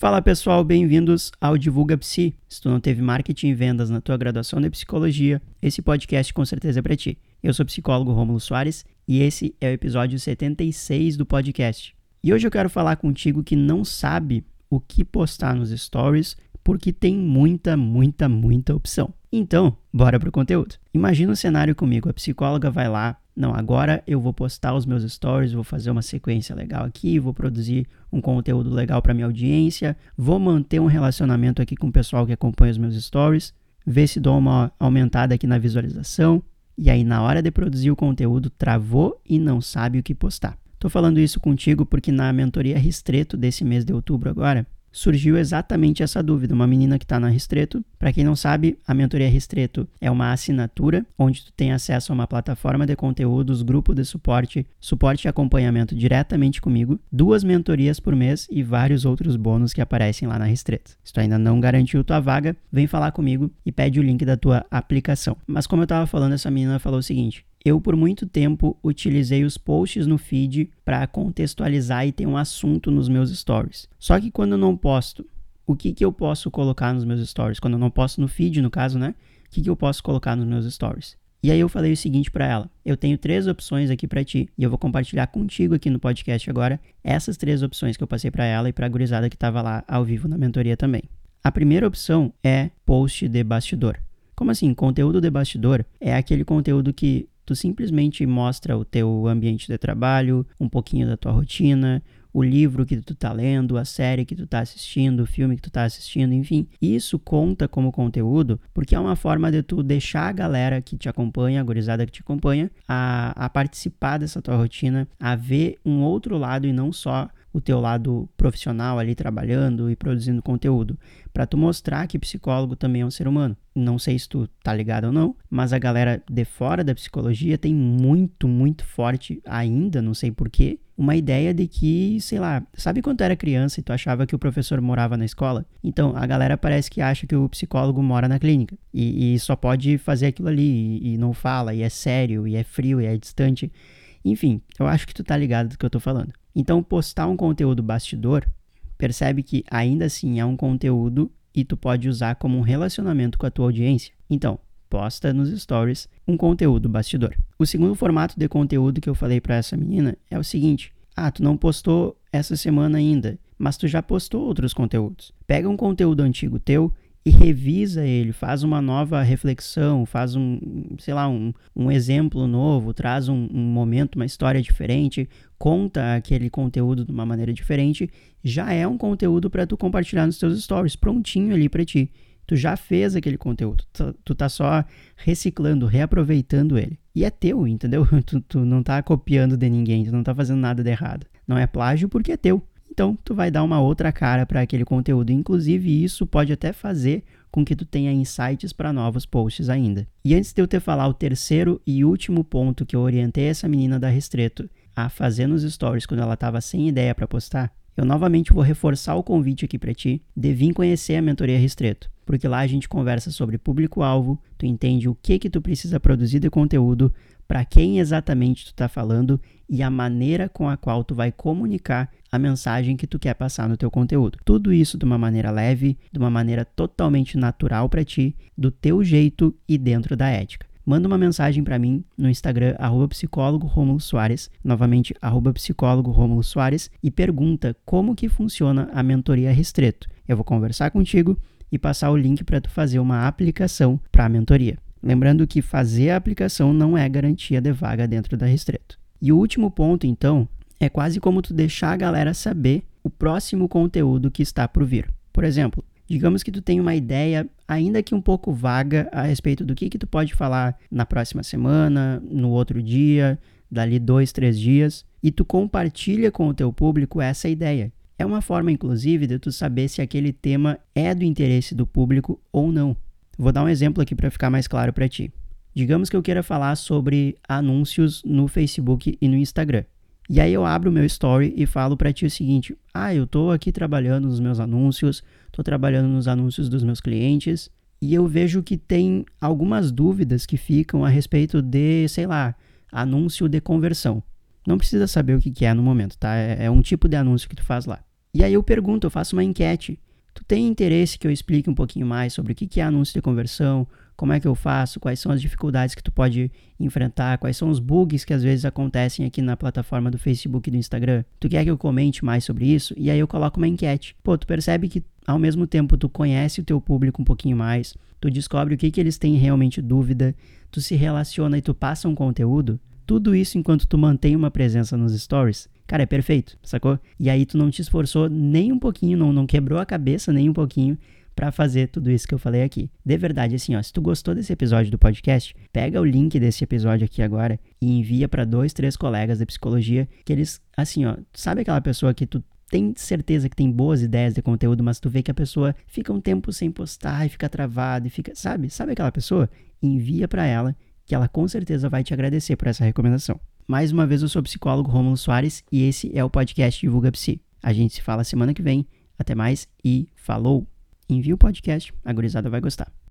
Fala pessoal, bem-vindos ao Divulga Psi. Se tu não teve marketing e vendas na tua graduação de psicologia, esse podcast com certeza é para ti. Eu sou o psicólogo Rômulo Soares e esse é o episódio 76 do podcast. E hoje eu quero falar contigo que não sabe o que postar nos stories porque tem muita, muita, muita opção. Então, bora pro conteúdo. Imagina o um cenário comigo, a psicóloga vai lá, não, agora eu vou postar os meus stories, vou fazer uma sequência legal aqui, vou produzir um conteúdo legal para minha audiência, vou manter um relacionamento aqui com o pessoal que acompanha os meus stories, ver se dou uma aumentada aqui na visualização, e aí na hora de produzir o conteúdo travou e não sabe o que postar. Tô falando isso contigo porque na mentoria Ristreto desse mês de outubro agora, surgiu exatamente essa dúvida. Uma menina que está na Ristreto, para quem não sabe, a mentoria Ristreto é uma assinatura onde tu tem acesso a uma plataforma de conteúdos, grupo de suporte, suporte e acompanhamento diretamente comigo, duas mentorias por mês e vários outros bônus que aparecem lá na Ristreto. Se tu ainda não garantiu tua vaga, vem falar comigo e pede o link da tua aplicação. Mas como eu estava falando, essa menina falou o seguinte: eu, por muito tempo, utilizei os posts no feed para contextualizar e ter um assunto nos meus stories. Só que quando eu não posto, o que, que eu posso colocar nos meus stories? Quando eu não posto no feed, no caso, né? O que, que eu posso colocar nos meus stories? E aí eu falei o seguinte para ela: eu tenho três opções aqui para ti e eu vou compartilhar contigo aqui no podcast agora essas três opções que eu passei para ela e para a gurizada que estava lá ao vivo na mentoria também. A primeira opção é post de bastidor. Como assim? Conteúdo de bastidor é aquele conteúdo que Tu simplesmente mostra o teu ambiente de trabalho, um pouquinho da tua rotina, o livro que tu tá lendo, a série que tu tá assistindo, o filme que tu tá assistindo, enfim. Isso conta como conteúdo porque é uma forma de tu deixar a galera que te acompanha, a gorizada que te acompanha, a, a participar dessa tua rotina, a ver um outro lado e não só o teu lado profissional ali trabalhando e produzindo conteúdo, para tu mostrar que psicólogo também é um ser humano. Não sei se tu tá ligado ou não, mas a galera de fora da psicologia tem muito, muito forte ainda, não sei porquê, uma ideia de que, sei lá, sabe quando tu era criança e tu achava que o professor morava na escola? Então, a galera parece que acha que o psicólogo mora na clínica e, e só pode fazer aquilo ali e, e não fala, e é sério, e é frio, e é distante. Enfim, eu acho que tu tá ligado do que eu tô falando. Então, postar um conteúdo bastidor, percebe que ainda assim é um conteúdo e tu pode usar como um relacionamento com a tua audiência. Então, posta nos stories um conteúdo bastidor. O segundo formato de conteúdo que eu falei para essa menina é o seguinte: ah, tu não postou essa semana ainda, mas tu já postou outros conteúdos. Pega um conteúdo antigo teu e revisa ele, faz uma nova reflexão, faz um, sei lá, um, um exemplo novo, traz um, um momento, uma história diferente, conta aquele conteúdo de uma maneira diferente, já é um conteúdo para tu compartilhar nos teus stories, prontinho ali para ti. Tu já fez aquele conteúdo, tu, tu tá só reciclando, reaproveitando ele. E é teu, entendeu? Tu, tu não tá copiando de ninguém, tu não tá fazendo nada de errado. Não é plágio porque é teu. Então, tu vai dar uma outra cara para aquele conteúdo. Inclusive, isso pode até fazer com que tu tenha insights para novos posts ainda. E antes de eu te falar o terceiro e último ponto que eu orientei essa menina da Restreto a fazer nos stories quando ela estava sem ideia para postar, eu novamente vou reforçar o convite aqui para ti de vir conhecer a mentoria Restreto, porque lá a gente conversa sobre público-alvo, tu entende o que que tu precisa produzir de conteúdo, para quem exatamente tu está falando e a maneira com a qual tu vai comunicar a mensagem que tu quer passar no teu conteúdo. Tudo isso de uma maneira leve, de uma maneira totalmente natural para ti, do teu jeito e dentro da ética. Manda uma mensagem para mim no Instagram, arroba psicólogo Romulo Soares, novamente, arroba psicólogo Romulo Soares, e pergunta como que funciona a mentoria Restreto. Eu vou conversar contigo e passar o link para tu fazer uma aplicação para a mentoria. Lembrando que fazer a aplicação não é garantia de vaga dentro da Restreto. E o último ponto, então, é quase como tu deixar a galera saber o próximo conteúdo que está por vir. Por exemplo, digamos que tu tem uma ideia, ainda que um pouco vaga, a respeito do que, que tu pode falar na próxima semana, no outro dia, dali dois, três dias, e tu compartilha com o teu público essa ideia. É uma forma, inclusive, de tu saber se aquele tema é do interesse do público ou não. Vou dar um exemplo aqui para ficar mais claro para ti. Digamos que eu queira falar sobre anúncios no Facebook e no Instagram. E aí eu abro o meu story e falo para ti o seguinte: "Ah, eu tô aqui trabalhando nos meus anúncios, tô trabalhando nos anúncios dos meus clientes, e eu vejo que tem algumas dúvidas que ficam a respeito de, sei lá, anúncio de conversão. Não precisa saber o que, é no momento, tá? É, é um tipo de anúncio que tu faz lá. E aí eu pergunto, eu faço uma enquete. Tu tem interesse que eu explique um pouquinho mais sobre o que é anúncio de conversão, como é que eu faço, quais são as dificuldades que tu pode enfrentar, quais são os bugs que às vezes acontecem aqui na plataforma do Facebook e do Instagram. Tu quer que eu comente mais sobre isso? E aí eu coloco uma enquete. Pô, tu percebe que ao mesmo tempo tu conhece o teu público um pouquinho mais, tu descobre o que, que eles têm realmente dúvida, tu se relaciona e tu passa um conteúdo. Tudo isso enquanto tu mantém uma presença nos stories. Cara, é perfeito, sacou? E aí tu não te esforçou nem um pouquinho, não, não quebrou a cabeça nem um pouquinho para fazer tudo isso que eu falei aqui. De verdade, assim, ó, se tu gostou desse episódio do podcast, pega o link desse episódio aqui agora e envia para dois, três colegas da psicologia que eles, assim, ó, sabe aquela pessoa que tu tem certeza que tem boas ideias de conteúdo, mas tu vê que a pessoa fica um tempo sem postar e fica travada e fica, sabe? Sabe aquela pessoa? Envia para ela que ela com certeza vai te agradecer por essa recomendação. Mais uma vez eu sou o psicólogo Romulo Soares e esse é o podcast Divulga Psi. A gente se fala semana que vem. Até mais e falou! envia o podcast, a gurizada vai gostar.